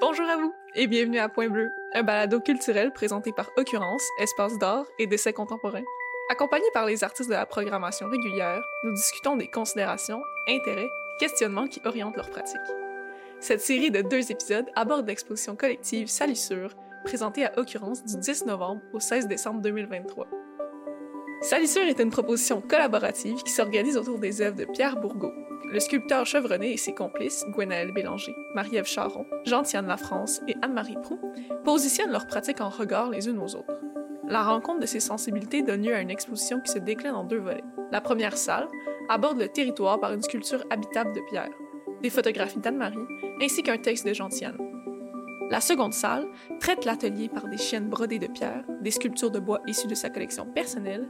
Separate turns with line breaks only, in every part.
Bonjour à vous et bienvenue à Point Bleu, un balado culturel présenté par Occurrence, Espace d'art et d'essais contemporains. Accompagnés par les artistes de la programmation régulière, nous discutons des considérations, intérêts, questionnements qui orientent leur pratique. Cette série de deux épisodes aborde l'exposition collective Salissure, présentée à Occurrence du 10 novembre au 16 décembre 2023. Salissure est une proposition collaborative qui s'organise autour des œuvres de Pierre Bourgault, le sculpteur chevronné et ses complices, Gwenaël Bélanger, Marie-Ève Charon, Jean-Tiane Lafrance et Anne-Marie Proux, positionnent leurs pratiques en regard les unes aux autres. La rencontre de ces sensibilités donne lieu à une exposition qui se décline en deux volets. La première salle aborde le territoire par une sculpture habitable de pierre, des photographies d'Anne-Marie, ainsi qu'un texte de Jean-Tiane. La seconde salle traite l'atelier par des chiennes brodées de pierre, des sculptures de bois issues de sa collection personnelle,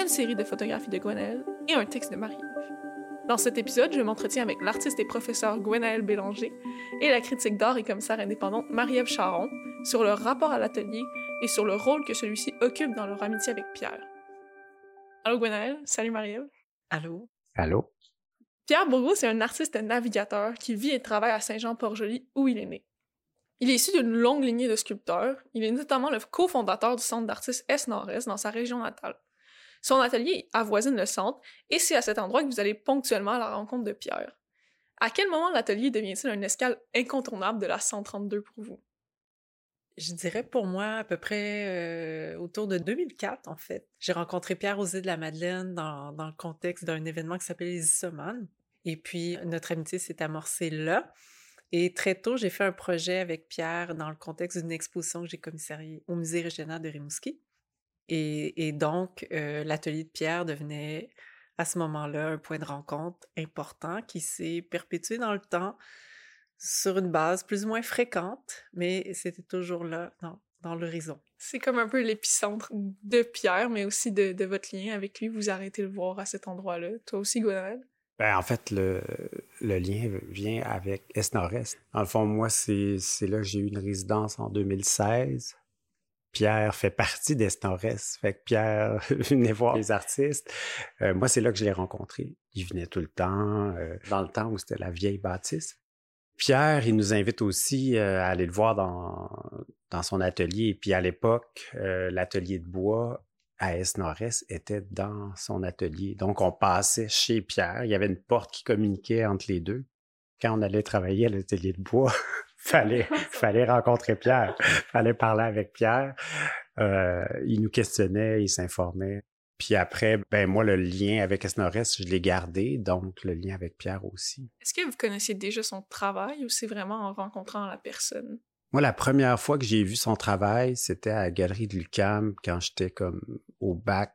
une série de photographies de Gwenaël et un texte de Marie-Ève. Dans cet épisode, je m'entretiens avec l'artiste et professeur Gwenaël Bélanger et la critique d'art et commissaire indépendante Marie-Ève Charon sur leur rapport à l'atelier et sur le rôle que celui-ci occupe dans leur amitié avec Pierre. Allô Gwenaël, salut Marie-Ève.
Allô?
Allô?
Pierre Bourgault, c'est un artiste navigateur qui vit et travaille à Saint-Jean-Port-Joli où il est né. Il est issu d'une longue lignée de sculpteurs. Il est notamment le cofondateur du centre d'artistes S-Nord-Est dans sa région natale. Son atelier avoisine le centre et c'est à cet endroit que vous allez ponctuellement à la rencontre de Pierre. À quel moment l'atelier devient-il une escale incontournable de la 132 pour vous?
Je dirais pour moi à peu près euh, autour de 2004, en fait. J'ai rencontré Pierre Osé de la Madeleine dans, le contexte d'un événement qui s'appelle les Issomanes. Et puis, notre amitié s'est amorcée là. Et très tôt, j'ai fait un projet avec Pierre dans le contexte d'une exposition que j'ai commissariée au Musée régional de Rimouski. Et, et donc, euh, l'atelier de Pierre devenait à ce moment-là un point de rencontre important qui s'est perpétué dans le temps sur une base plus ou moins fréquente, mais c'était toujours là dans, dans l'horizon.
C'est comme un peu l'épicentre de Pierre, mais aussi de, de, votre lien avec lui. Vous arrêtez de le voir à cet endroit-là. Toi aussi, Gwenaël?
Ben, en fait, le, le lien vient avec Est-Nord-Est. Dans le fond, moi, c'est là que j'ai eu une résidence en 2016. Pierre fait partie d'Est-Nord-Est. Fait que Pierre venait voir les artistes. Euh, moi, c'est là que je l'ai rencontré. Il venait tout le temps, euh, dans le temps où c'était la vieille bâtisse. Pierre, il nous invite aussi euh, à aller le voir dans, dans son atelier. Et puis à l'époque, l'atelier de bois à Est-Nord-Est était dans son atelier. Donc on passait chez Pierre. Il y avait une porte qui communiquait entre les deux. Quand on allait travailler à l'atelier de bois, fallait, fallait rencontrer Pierre, fallait parler avec Pierre. Euh, il nous questionnait, il s'informait. Puis après, ben moi, le lien avec Esnores, je l'ai gardé, donc le lien avec Pierre aussi.
Est-ce que vous connaissiez déjà son travail ou c'est vraiment en rencontrant la personne?
Moi, la première fois que j'ai vu son travail, c'était à la galerie de Lucam quand j'étais comme au bac.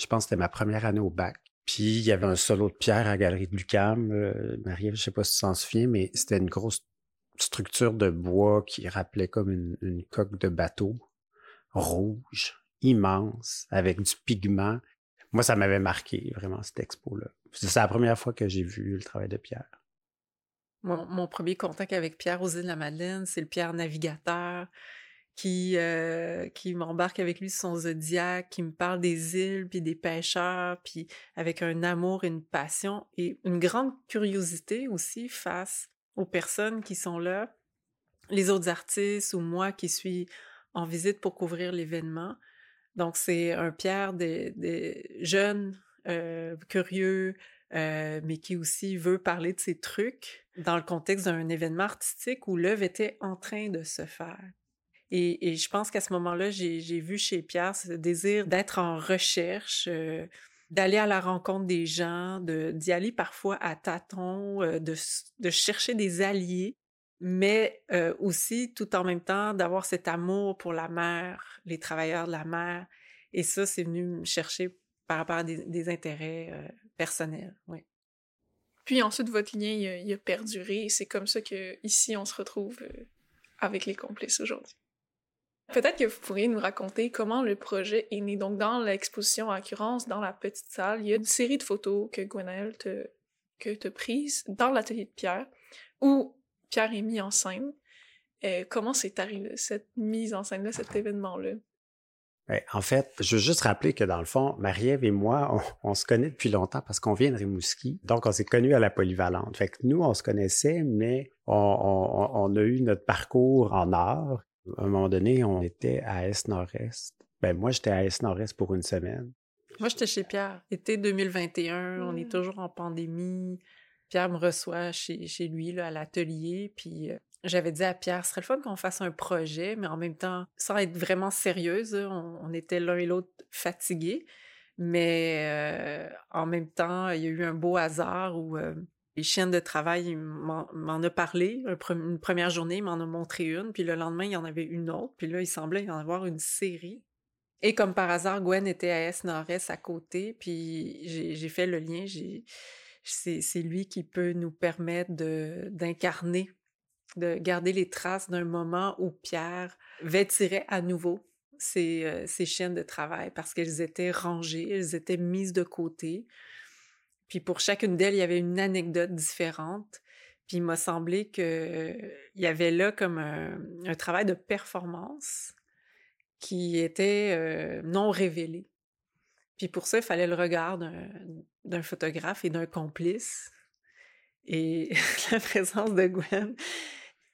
Je pense que c'était ma première année au bac. Puis il y avait un solo de Pierre à la galerie de Lucam. Euh, Marie, je sais pas si tu t'en souviens, mais c'était une grosse structure de bois qui rappelait comme une, coque de bateau rouge, immense, avec du pigment. Moi, ça m'avait marqué vraiment cette expo-là. C'est la première fois que j'ai vu le travail de Pierre.
Mon, premier contact avec Pierre aux îles de la Madeleine, c'est le Pierre navigateur qui, euh, qui m'embarque avec lui sur son zodiaque, qui me parle des îles, puis des pêcheurs, puis avec un amour une passion et une grande curiosité aussi face aux personnes qui sont là, les autres artistes ou moi qui suis en visite pour couvrir l'événement. Donc, c'est un Pierre des, jeunes, euh, curieux, euh, mais qui aussi veut parler de ses trucs dans le contexte d'un événement artistique où l'œuvre était en train de se faire. Et, et je pense qu'à ce moment-là, j'ai vu chez Pierre ce désir d'être en recherche, euh, d'aller à la rencontre des gens, d'y aller parfois à tâtons, euh, de, chercher des alliés, mais euh, aussi tout en même temps d'avoir cet amour pour la mer, les travailleurs de la mer. Et ça, c'est venu me chercher par rapport à des, intérêts euh, personnels.
Puis ensuite, votre lien, il a, perduré c'est comme ça que ici on se retrouve avec les complices aujourd'hui. Peut-être que vous pourriez nous raconter comment le projet est né. Donc, dans l'exposition à Occurrence, dans la petite salle, il y a une série de photos que Gwenaël te, que te prises dans l'atelier de Pierre, où Pierre est mis en scène. Euh, comment c'est arrivé, cette mise en scène-là, cet événement-là?
Ben, en fait, je veux juste rappeler que dans le fond, Marie-Ève et moi, on, se connaît depuis longtemps parce qu'on vient de Rimouski. Donc, on s'est connus à la polyvalente. Fait que nous, on se connaissait, mais on, a eu notre parcours en art. À un moment donné, on était à Est-Nord-Est. Ben, moi, j'étais à Est-Nord-Est pour une semaine.
Moi, j'étais chez Pierre. Été 2021, on est mmh. toujours en pandémie. Pierre me reçoit chez, chez lui, là, à l'atelier, puis euh, j'avais dit à Pierre, ce serait le fun qu'on fasse un projet, mais en même temps, sans être vraiment sérieuse, on, était l'un et l'autre fatigués. Mais euh, en même temps, il y a eu un beau hasard où euh, les chiennes de travail m'en a parlé. une première journée, il m'en a montré une, puis le lendemain, il y en avait une autre, puis là, il semblait y en avoir une série. Et comme par hasard, Gwen était à S-Nord-Est à côté, puis j'ai fait le lien. C'est lui qui peut nous permettre d'incarner de garder les traces d'un moment où Pierre vêtirait à nouveau ses, euh, ses chiennes de travail parce qu'elles étaient rangées, elles étaient mises de côté. Puis pour chacune d'elles, il y avait une anecdote différente. Puis il m'a semblé qu'il y avait là comme un, travail de performance qui était euh, non révélé. Puis pour ça, il fallait le regard d'un photographe et d'un complice. Et la présence de Gwen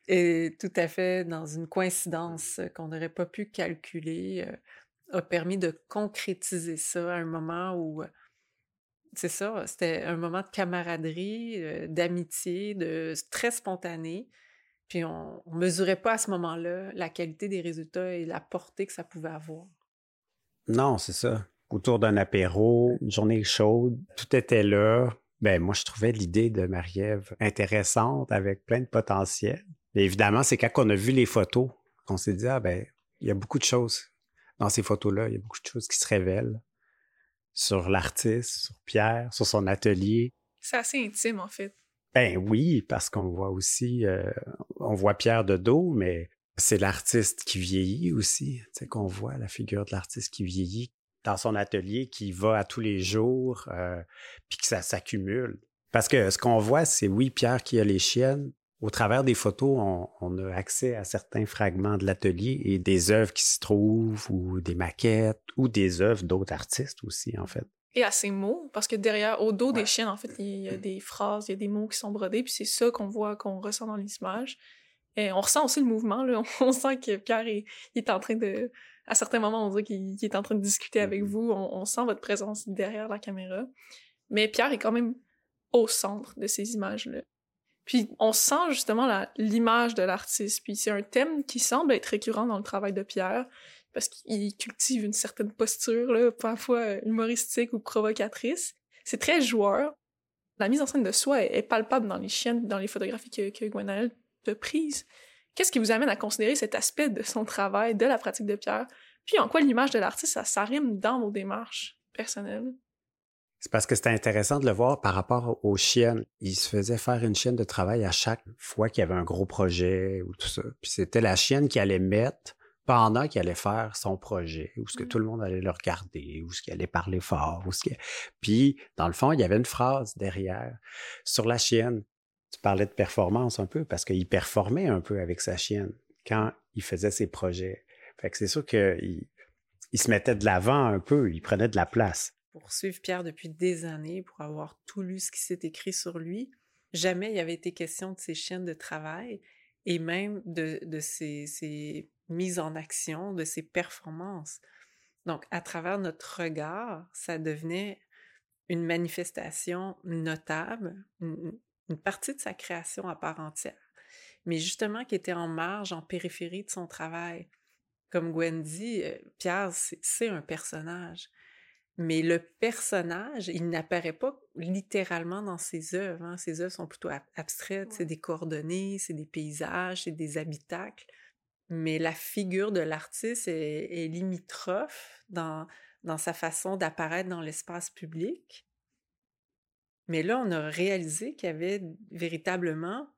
et tout à fait dans une coïncidence qu'on n'aurait pas pu calculer, euh, a permis de concrétiser ça à un moment où, euh, c'est ça, c'était un moment de camaraderie, euh, d'amitié, de très spontané. Puis on ne mesurait pas à ce moment-là la qualité des résultats et la portée que ça pouvait avoir.
Non, c'est ça. Autour d'un apéro, une journée chaude, tout était là. Ben, moi, je trouvais l'idée de Marie-Ève intéressante avec plein de potentiel. Évidemment, c'est quand on a vu les photos qu'on s'est dit, ah ben, il y a beaucoup de choses dans ces photos-là, il y a beaucoup de choses qui se révèlent sur l'artiste, sur Pierre, sur son atelier.
C'est assez intime, en fait.
Ben oui, parce qu'on voit aussi, euh, on voit Pierre de dos, mais c'est l'artiste qui vieillit aussi. Tu sais, qu'on voit la figure de l'artiste qui vieillit dans son atelier, qui va à tous les jours, euh, puis que ça s'accumule. Parce que ce qu'on voit, c'est oui, Pierre qui a les chiennes, au travers des photos, on, a accès à certains fragments de l'atelier et des œuvres qui s'y trouvent, ou des maquettes, ou des œuvres d'autres artistes aussi, en fait.
Et à ces mots, parce que derrière, au dos des chiens, en fait, il y a des phrases, il y a des mots qui sont brodés, puis c'est ça qu'on voit, qu'on ressent dans l'image. Et on ressent aussi le mouvement, là. On sent que Pierre est, est en train de... À certains moments, on dirait qu'il est en train de discuter avec mm-hmm. vous. On, on, sent votre présence derrière la caméra. Mais Pierre est quand même au centre de ces images-là. Puis on sent justement l'image de l'artiste. Puis c'est un thème qui semble être récurrent dans le travail de Pierre, parce qu'il cultive une certaine posture, là, parfois humoristique ou provocatrice. C'est très joueur. La mise en scène de soi est, palpable dans les chiennes, dans les photographies que, que Gwenaëlle a prises. Qu'est-ce qui vous amène à considérer cet aspect de son travail, de la pratique de Pierre? Puis en quoi l'image de l'artiste, ça dans vos démarches personnelles?
C'est parce que c'était intéressant de le voir par rapport aux chiennes. Il se faisait faire une chienne de travail à chaque fois qu'il y avait un gros projet ou tout ça. Puis c'était la chienne qui allait mettre pendant qu'il allait faire son projet, ou ce que mmh. tout le monde allait le regarder, ou ce qu'il allait parler fort, ou ce Puis, dans le fond, il y avait une phrase derrière sur la chienne. Tu parlais de performance un peu, parce qu'il performait un peu avec sa chienne quand il faisait ses projets. Fait que c'est sûr qu'il il se mettait de l'avant un peu, il prenait de la place
pour suivre Pierre depuis des années, pour avoir tout lu ce qui s'est écrit sur lui, jamais il avait été question de ses chaînes de travail et même de, de ses, mises en action, de ses performances. Donc, à travers notre regard, ça devenait une manifestation notable, une, partie de sa création à part entière, mais justement qui était en marge, en périphérie de son travail. Comme Gwen dit, euh, Pierre, c'est un personnage. Mais le personnage, il n'apparaît pas littéralement dans ses œuvres. Hein. Ses œuvres sont plutôt abstraites, c'est des coordonnées, c'est des paysages, c'est des habitacles. Mais la figure de l'artiste est, limitrophe dans, dans sa façon d'apparaître dans l'espace public. Mais là, on a réalisé qu'il y avait véritablement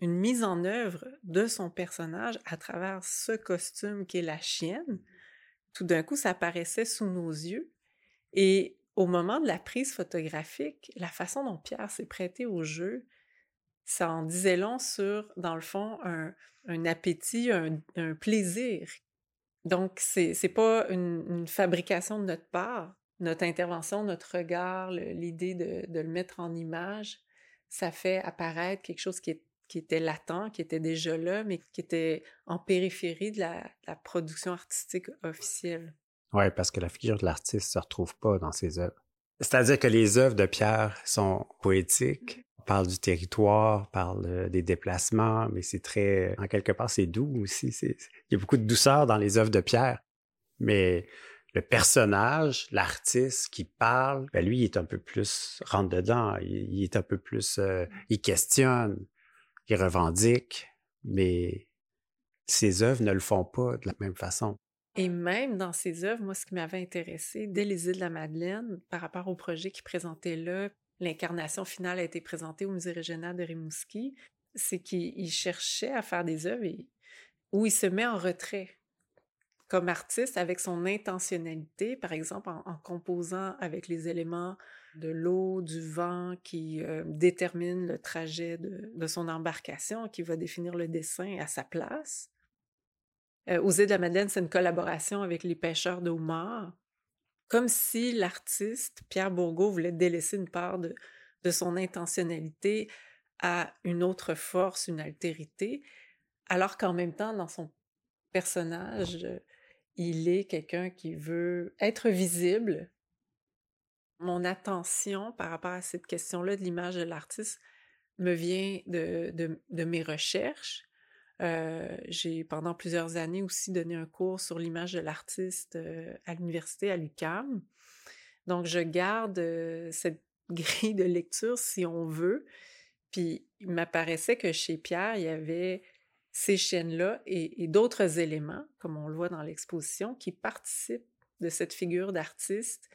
une mise en œuvre de son personnage à travers ce costume qui est la chienne. Tout d'un coup, ça apparaissait sous nos yeux et au moment de la prise photographique, la façon dont Pierre s'est prêté au jeu, ça en disait long sur, dans le fond, un, appétit, un, plaisir Donc, c'est n'est pas une, fabrication de notre part. Notre intervention, notre regard, l'idée de, le mettre en image, ça fait apparaître quelque chose qui, était latent, qui était déjà là, mais qui était en périphérie de la production artistique officielle.
Oui, parce que la figure de l'artiste ne se retrouve pas dans ses œuvres. C'est-à-dire que les œuvres de Pierre sont poétiques, on parle du territoire, parle euh, des déplacements, mais c'est très, en quelque part, c'est doux aussi. Il y a beaucoup de douceur dans les œuvres de Pierre. Mais le personnage, l'artiste qui parle, ben lui, il est un peu plus rentre dedans. Il, est un peu plus, euh, il questionne, il revendique, mais ses œuvres ne le font pas de la même façon.
Et même dans ses œuvres, moi, ce qui m'avait intéressé dès les îles de la Madeleine, par rapport au projet qu'il présentait là, l'incarnation finale a été présentée au Musée régional de Rimouski, c'est qu'il cherchait à faire des œuvres où il se met en retrait comme artiste avec son intentionnalité, par exemple en, composant avec les éléments de l'eau, du vent qui euh, déterminent le trajet de, de, son embarcation, qui va définir le dessin à sa place. Euh, aux de la Madeleine, c'est une collaboration avec les pêcheurs de comme si l'artiste Pierre Bourgault voulait délaisser une part de, son intentionnalité à une autre force, une altérité, alors qu'en même temps, dans son personnage, il est quelqu'un qui veut être visible. Mon attention par rapport à cette question-là de l'image de l'artiste me vient de mes recherches euh, j'ai pendant plusieurs années aussi donné un cours sur l'image de l'artiste euh, à l'université à l'UQAM. Donc, je garde euh, cette grille de lecture si on veut. Puis, il m'apparaissait que chez Pierre, il y avait ces chaînes-là et, d'autres éléments, comme on le voit dans l'exposition, qui participent de cette figure d'artiste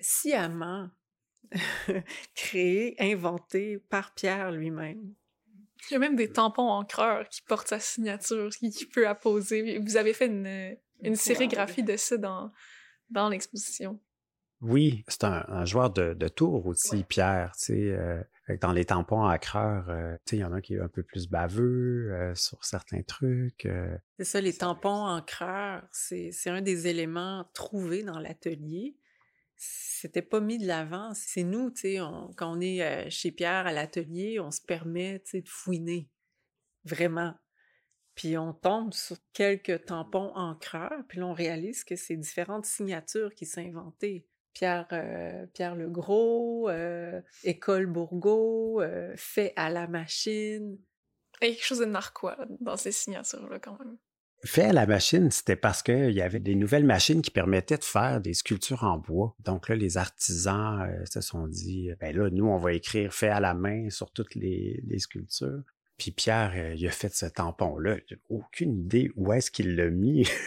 sciemment créée, inventée par Pierre lui-même.
Il y a même des tampons encreurs qui portent sa signature, qui, peut apposer. Vous avez fait une, une sérigraphie de ça dans, dans l'exposition.
Oui, c'est un, joueur de, de tour aussi, Pierre. Tu sais, euh, dans les tampons encreurs, euh, il y en a qui est un peu plus baveux euh, sur certains trucs.
c'est ça, les tampons encreurs, c'est un des éléments trouvés dans l'atelier c'était pas mis de l'avant. C'est nous, tu sais, quand on est euh, chez Pierre à l'atelier, on se permet, tu sais, de fouiner. Vraiment. Puis on tombe sur quelques tampons encreurs, puis là, on réalise que c'est différentes signatures qui sont inventées. Pierre, euh, Pierre le Gros, euh, École Bourgault, fait à la machine.
Il y a quelque chose de narquois dans ces signatures-là, quand même
fait à la machine, c'était parce qu'il y avait des nouvelles machines qui permettaient de faire des sculptures en bois. Donc là, les artisans euh, se sont dit, ben là, nous, on va écrire fait à la main sur toutes les, sculptures. Puis Pierre, euh, il a fait ce tampon-là. Aucune idée où est-ce qu'il l'a mis.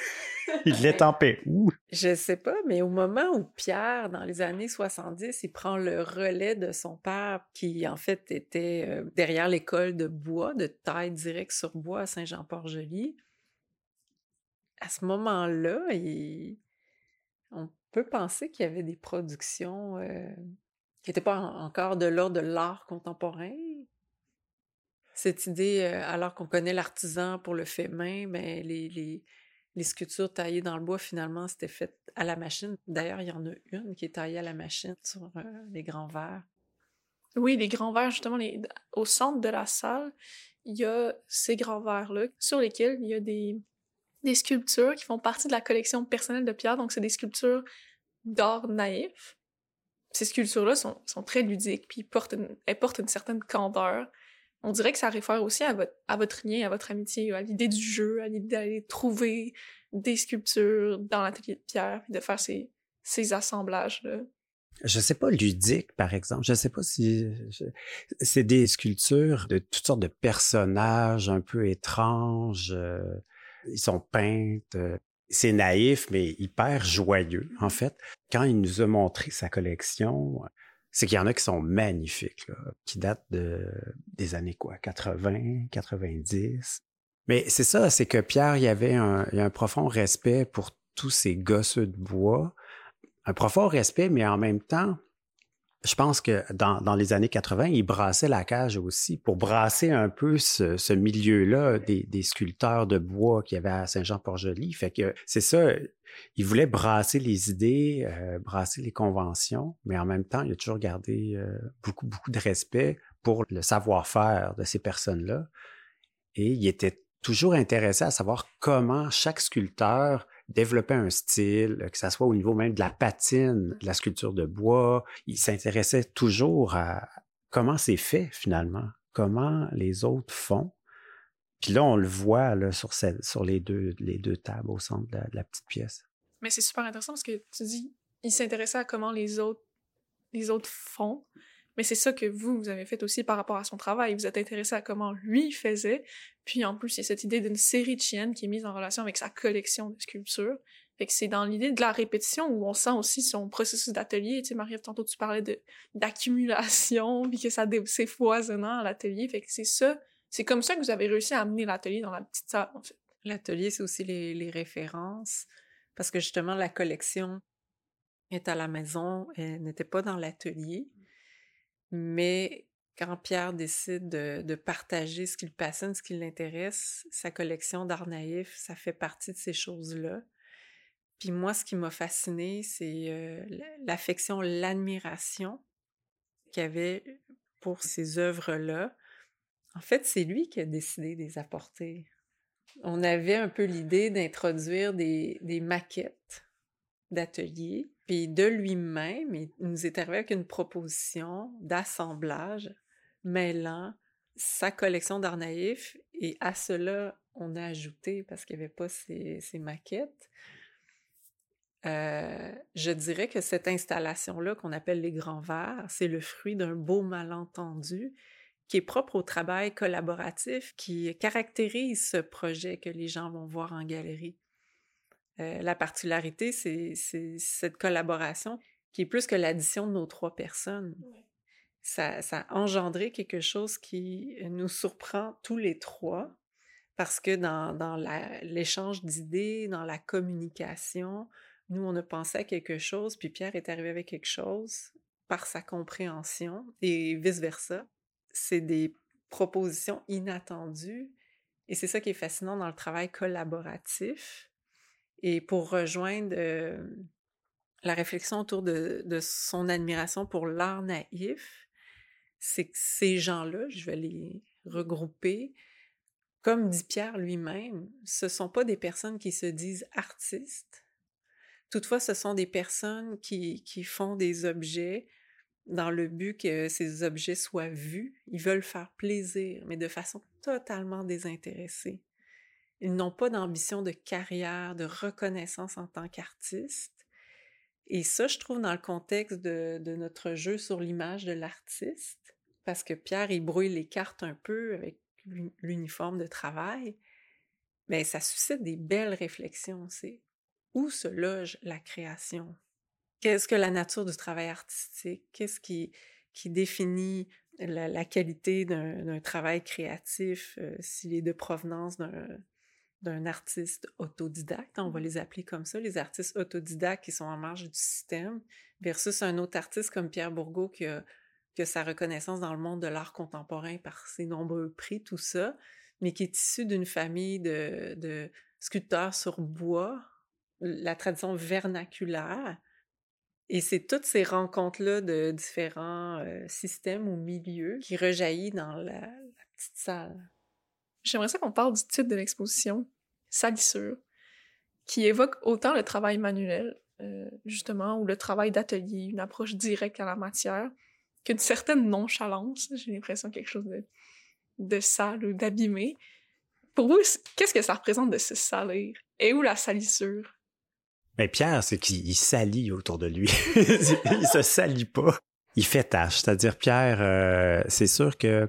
il l'a tampé où?
Je sais pas, mais au moment où Pierre, dans les années 70, il prend le relais de son père, qui en fait était euh, derrière l'école de bois, de taille directe sur bois à Saint-Jean-Port-Joli, à ce moment-là, on peut penser qu'il y avait des productions euh, qui n'étaient pas encore de l'ordre de l'art contemporain. Cette idée, euh, alors qu'on connaît l'artisan pour le fait main, ben, les, sculptures taillées dans le bois, finalement, c'était fait à la machine. D'ailleurs, il y en a une qui est taillée à la machine sur euh, les grands verres.
Oui, les grands verres, justement, au centre de la salle, il y a ces grands verres-là sur lesquels il y a des, des sculptures qui font partie de la collection personnelle de Pierre, donc c'est des sculptures d'art naïf. Ces sculptures-là sont, sont, très ludiques, puis portent elles portent une certaine candeur. On dirait que ça réfère aussi à votre, à lien, à votre amitié, à l'idée du jeu, à l'idée d'aller trouver des sculptures dans l'atelier de Pierre, puis de faire ces, ces assemblages-là.
Je sais pas, ludique, par exemple. Je sais pas si... C'est des sculptures de toutes sortes de personnages un peu étranges. Euh, ils sont peintes. Euh, c'est naïf, mais hyper joyeux, en fait. Quand il nous a montré sa collection, c'est qu'il y en a qui sont magnifiques, qui datent de, des années quoi, 80, 90. Mais c'est ça, c'est que Pierre, il y avait un, un profond respect pour tous ces gosseux de bois. Un profond respect, mais en même temps, Je pense que dans, dans, les années 80, il brassait la cage aussi pour brasser un peu ce, milieu-là des, des, sculpteurs de bois qu'il y avait à Saint-Jean-Port-Joli. Fait que c'est ça, il voulait brasser les idées, euh, brasser les conventions, mais en même temps, il a toujours gardé euh, beaucoup, beaucoup de respect pour le savoir-faire de ces personnes-là. Et il était toujours intéressé à savoir comment chaque sculpteur développait un style, que ce soit au niveau même de la patine, de la sculpture de bois. Il s'intéressait toujours à comment c'est fait finalement, comment les autres font. Puis là, on le voit là, sur, les, deux, les deux tables au centre de la, petite pièce.
Mais c'est super intéressant parce que tu dis, il s'intéressait à comment les autres, les autres font. Mais c'est ça que vous, vous avez fait aussi par rapport à son travail. Vous êtes intéressé à comment lui faisait. Puis en plus, il y a cette idée d'une série de chiennes qui est mise en relation avec sa collection de sculptures. Fait que c'est dans l'idée de la répétition où on sent aussi son processus d'atelier. Tu sais, Marie, tantôt tu parlais de d'accumulation, puis que ça c'est foisonnant à l'atelier. Fait que c'est ça, c'est comme ça que vous avez réussi à amener l'atelier dans la petite salle, en fait.
L'atelier, c'est aussi les, les références, parce que justement, la collection est à la maison, elle n'était pas dans l'atelier. Mais quand Pierre décide de, partager ce qui le passionne, ce qui l'intéresse, sa collection d'art naïf, ça fait partie de ces choses-là. Puis moi, ce qui m'a fasciné, c'est euh, l'affection, l'admiration qu'il avait pour ces œuvres-là. En fait, c'est lui qui a décidé de les apporter. On avait un peu l'idée d'introduire des, des maquettes d'atelier puis de lui-même, il nous est arrivé avec une proposition d'assemblage mêlant sa collection d'art naïf et à cela, on a ajouté, parce qu'il n'y avait pas ces, maquettes, euh, je dirais que cette installation-là qu'on appelle les grands verres, c'est le fruit d'un beau malentendu qui est propre au travail collaboratif qui caractérise ce projet que les gens vont voir en galerie. Euh, la particularité, c'est cette collaboration qui est plus que l'addition de nos trois personnes. Ça, ça a engendré quelque chose qui nous surprend tous les trois parce que dans, dans l'échange d'idées, dans la communication, nous, on a pensé à quelque chose, puis Pierre est arrivé avec quelque chose par sa compréhension et vice-versa. C'est des propositions inattendues et c'est ça qui est fascinant dans le travail collaboratif et pour rejoindre la réflexion autour de, son admiration pour l'art naïf, c'est que ces gens-là, je vais les regrouper, comme dit Pierre lui-même, ce ne sont pas des personnes qui se disent artistes. Toutefois, ce sont des personnes qui, qui font des objets dans le but que ces objets soient vus. Ils veulent faire plaisir, mais de façon totalement désintéressée. Ils n'ont pas d'ambition de carrière, de reconnaissance en tant qu'artiste. Et ça, je trouve, dans le contexte de, notre jeu sur l'image de l'artiste, parce que Pierre, il brouille les cartes un peu avec l'uniforme de travail, mais ça suscite des belles réflexions. C'est où se loge la création? Qu'est-ce que la nature du travail artistique? Qu'est-ce qui, définit la, qualité d'un travail créatif, euh, s'il est de provenance d'un artiste autodidacte, on va mmh. les appeler comme ça, les artistes autodidactes qui sont en marge du système, versus un autre artiste comme Pierre Bourgault qui a, sa reconnaissance dans le monde de l'art contemporain par ses nombreux prix, tout ça, mais qui est issu d'une famille de, sculpteurs sur bois, la tradition vernaculaire. Et c'est toutes ces rencontres-là de différents euh, systèmes ou milieux qui rejaillissent dans la petite salle.
J'aimerais ça qu'on parle du titre de l'exposition, Salissure, qui évoque autant le travail manuel, euh, justement, ou le travail d'atelier, une approche directe à la matière, qu'une certaine nonchalance. J'ai l'impression quelque chose de, de sale ou d'abîmé. Pour vous, qu'est-ce que ça représente de se salir? Et où la salissure?
Mais Pierre, c'est qu'il salit autour de lui. il se salit pas. Il fait tâche. C'est-à-dire, Pierre, euh, c'est sûr que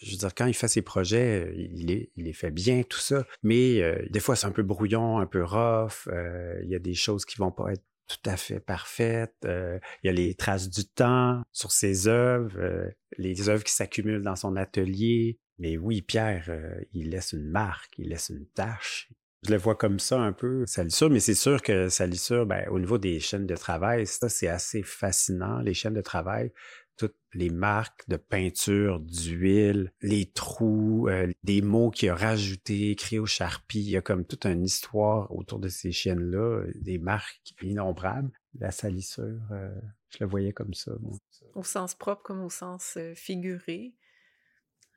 je veux dire, quand il fait ses projets, il, les fait bien, tout ça. Mais euh, des fois, c'est un peu brouillon, un peu rough. Euh, il y a des choses qui vont pas être tout à fait parfaites. Euh, il y a les traces du temps sur ses œuvres, les œuvres qui s'accumulent dans son atelier. Mais oui, Pierre, il laisse une marque, il laisse une tâche. Je le vois comme ça un peu, salissure, mais c'est sûr que salissure, ben, au niveau des chaînes de travail, ça, c'est assez fascinant. Les chaînes de travail, toutes les marques de peinture, d'huile, les trous, euh, des mots qu'il a rajoutés, écrits au charpie. Il y a comme toute une histoire autour de ces chaînes-là, des marques innombrables. La salissure, euh, je le voyais comme ça.
Au sens propre comme au sens euh, figuré.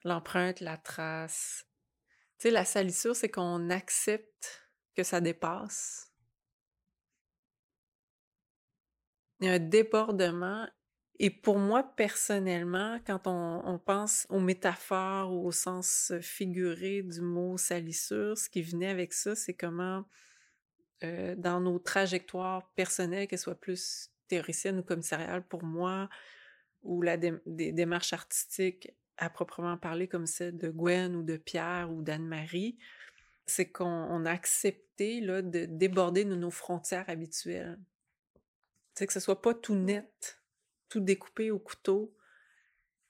L'empreinte, la trace. Tu sais, la salissure, c'est qu'on accepte que ça dépasse. Il y a un débordement et pour moi, personnellement, quand on, pense aux métaphores ou au sens figuré du mot salissure, ce qui venait avec ça, c'est comment, dans nos trajectoires personnelles, qu'elles soient plus théoriciennes ou commissariales pour moi, ou la des démarches artistiques à proprement parler comme celle de Gwen ou de Pierre ou d'Anne-Marie, c'est qu'on a accepté là, de déborder de nos frontières habituelles. C'est que ce soit pas tout net tout découpé au couteau.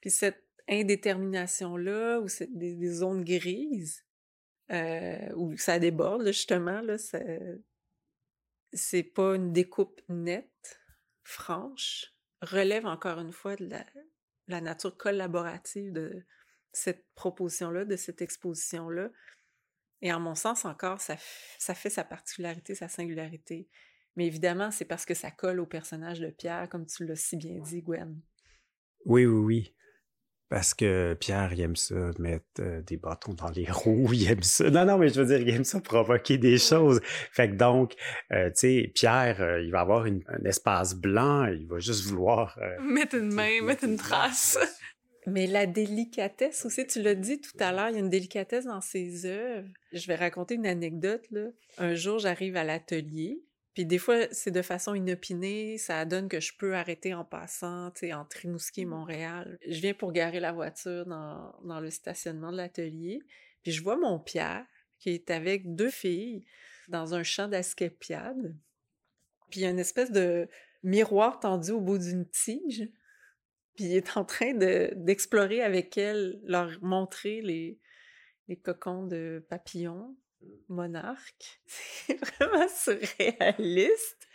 Puis cette indétermination-là, ou cette, des, zones grises, euh, où ça déborde, justement, là, c'est pas une découpe nette, franche, relève encore une fois de la, nature collaborative de cette proposition-là, de cette exposition-là. Et en mon sens, encore, ça, ça fait sa particularité, sa singularité. Mais évidemment, c'est parce que ça colle au personnage de Pierre, comme tu l'as si bien dit, Gwen.
Oui, oui, oui. Parce que Pierre, il aime ça, mettre euh, des bâtons dans les roues, il aime ça. Non, non, mais je veux dire, il aime ça provoquer des choses. Fait que donc, euh, tu sais, Pierre, euh, il va avoir un espace blanc, il va juste vouloir...
mettre une main, mettre une trace.
Mais la délicatesse aussi, tu l'as dit tout à l'heure, il y a une délicatesse dans ses œuvres. Je vais raconter une anecdote, là. Un jour, j'arrive à l'atelier, puis des fois, c'est de façon inopinée, ça donne que je peux arrêter en passant, tu sais, entre Rimouski et mmh. Montréal. Je viens pour garer la voiture dans, dans le stationnement de l'atelier, puis je vois mon Pierre qui est avec deux filles dans un champ d'asclépiade. Puis il y a une espèce de miroir tendu au bout d'une tige. Puis il est en train d'explorer avec elles, leur montrer les, les cocons de papillons monarque. C'est vraiment surréaliste.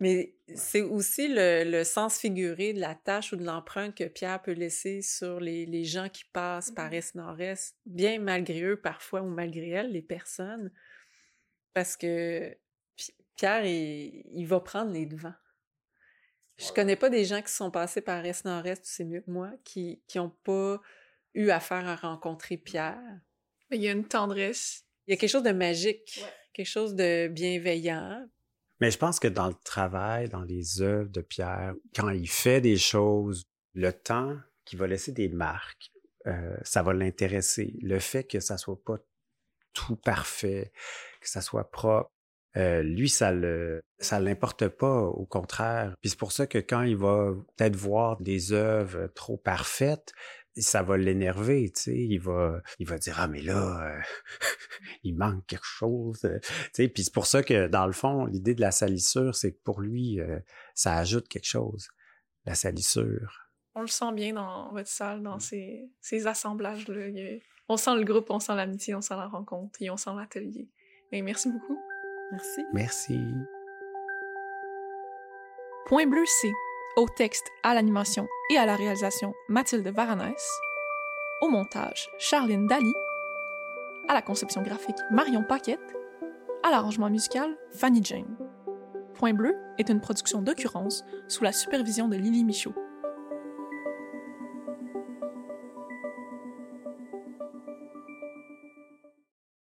Mais c'est aussi le, sens figuré de la tâche ou de l'empreinte que Pierre peut laisser sur les, gens qui passent par mmh Est-Nord-Est, bien malgré eux parfois ou malgré elles, les personnes. Parce que Pierre, il, va prendre les devants. Je connais pas des gens qui sont passés par Est-Nord-Est, tu sais mieux que moi, qui n'ont pas eu affaire à rencontrer Pierre.
Il y a une tendresse
il y a quelque chose de magique, quelque chose de bienveillant.
Mais je pense que dans le travail, dans les œuvres de Pierre, quand il fait des choses, le temps qu'il va laisser des marques, euh, ça va l'intéresser. Le fait que ça soit pas tout parfait, que ça soit propre, euh, lui, ça le, ça l'importe pas, au contraire. Puis c'est pour ça que quand il va peut-être voir des œuvres trop parfaites, ça va l'énerver, tu sais, il va, il va dire ah mais là, euh, il manque quelque chose, euh, tu sais, puis c'est pour ça que dans le fond, l'idée de la salissure, c'est que pour lui, euh, ça ajoute quelque chose, la salissure.
On le sent bien dans votre salle, dans ces, ces assemblages là. On sent le groupe, on sent l'amitié, on sent la rencontre et on sent l'atelier. Et merci beaucoup.
Merci.
Merci.
Point bleu C au texte, à l'animation et à la réalisation Mathilde Varanès. Au montage, Charline Dali. À la conception graphique, Marion Paquette. À l'arrangement musical, Fanny Jane. Point Bleu est une production d'occurrence sous la supervision de Lily Michaud.